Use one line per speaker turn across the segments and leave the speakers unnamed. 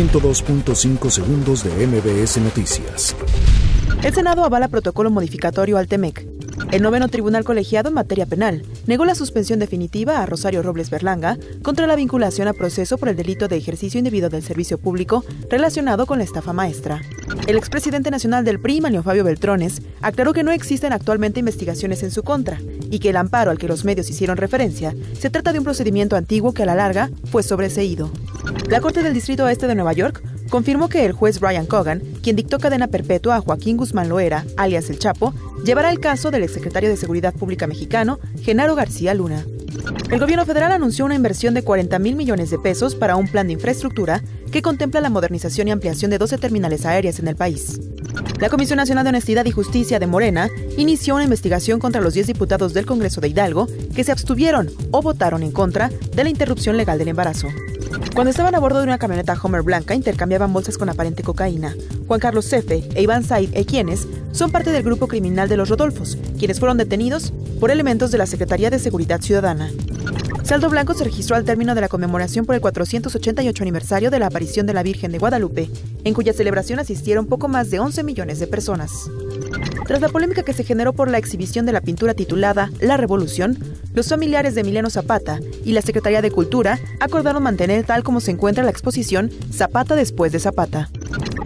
102.5 segundos de MBS Noticias.
El Senado avala protocolo modificatorio al TEMEC. El noveno tribunal colegiado en materia penal negó la suspensión definitiva a Rosario Robles Berlanga contra la vinculación a proceso por el delito de ejercicio indebido del servicio público relacionado con la estafa maestra. El expresidente nacional del PRI, Manio Fabio Beltrones, aclaró que no existen actualmente investigaciones en su contra y que el amparo al que los medios hicieron referencia se trata de un procedimiento antiguo que a la larga fue sobreseído. La Corte del Distrito Este de Nueva York confirmó que el juez Brian Cogan, quien dictó cadena perpetua a Joaquín Guzmán Loera, alias El Chapo, llevará el caso del exsecretario de Seguridad Pública mexicano, Genaro García Luna. El gobierno federal anunció una inversión de 40 mil millones de pesos para un plan de infraestructura que contempla la modernización y ampliación de 12 terminales aéreas en el país. La Comisión Nacional de Honestidad y Justicia de Morena inició una investigación contra los 10 diputados del Congreso de Hidalgo que se abstuvieron o votaron en contra de la interrupción legal del embarazo. Cuando estaban a bordo de una camioneta Homer blanca, intercambiaban bolsas con aparente cocaína. Juan Carlos Cefe e Iván Said Equienes son parte del grupo criminal de los Rodolfos, quienes fueron detenidos por elementos de la Secretaría de Seguridad Ciudadana. Saldo blanco se registró al término de la conmemoración por el 488 aniversario de la aparición de la Virgen de Guadalupe, en cuya celebración asistieron poco más de 11 millones de personas. Tras la polémica que se generó por la exhibición de la pintura titulada La Revolución, los familiares de Emiliano Zapata y la Secretaría de Cultura acordaron mantener tal como se encuentra la exposición Zapata después de Zapata.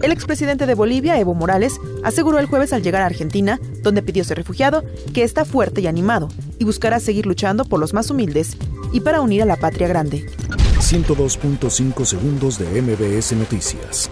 El expresidente de Bolivia, Evo Morales, aseguró el jueves al llegar a Argentina, donde pidió ser refugiado, que está fuerte y animado y buscará seguir luchando por los más humildes y para unir a la patria grande.
102.5 segundos de MBS Noticias.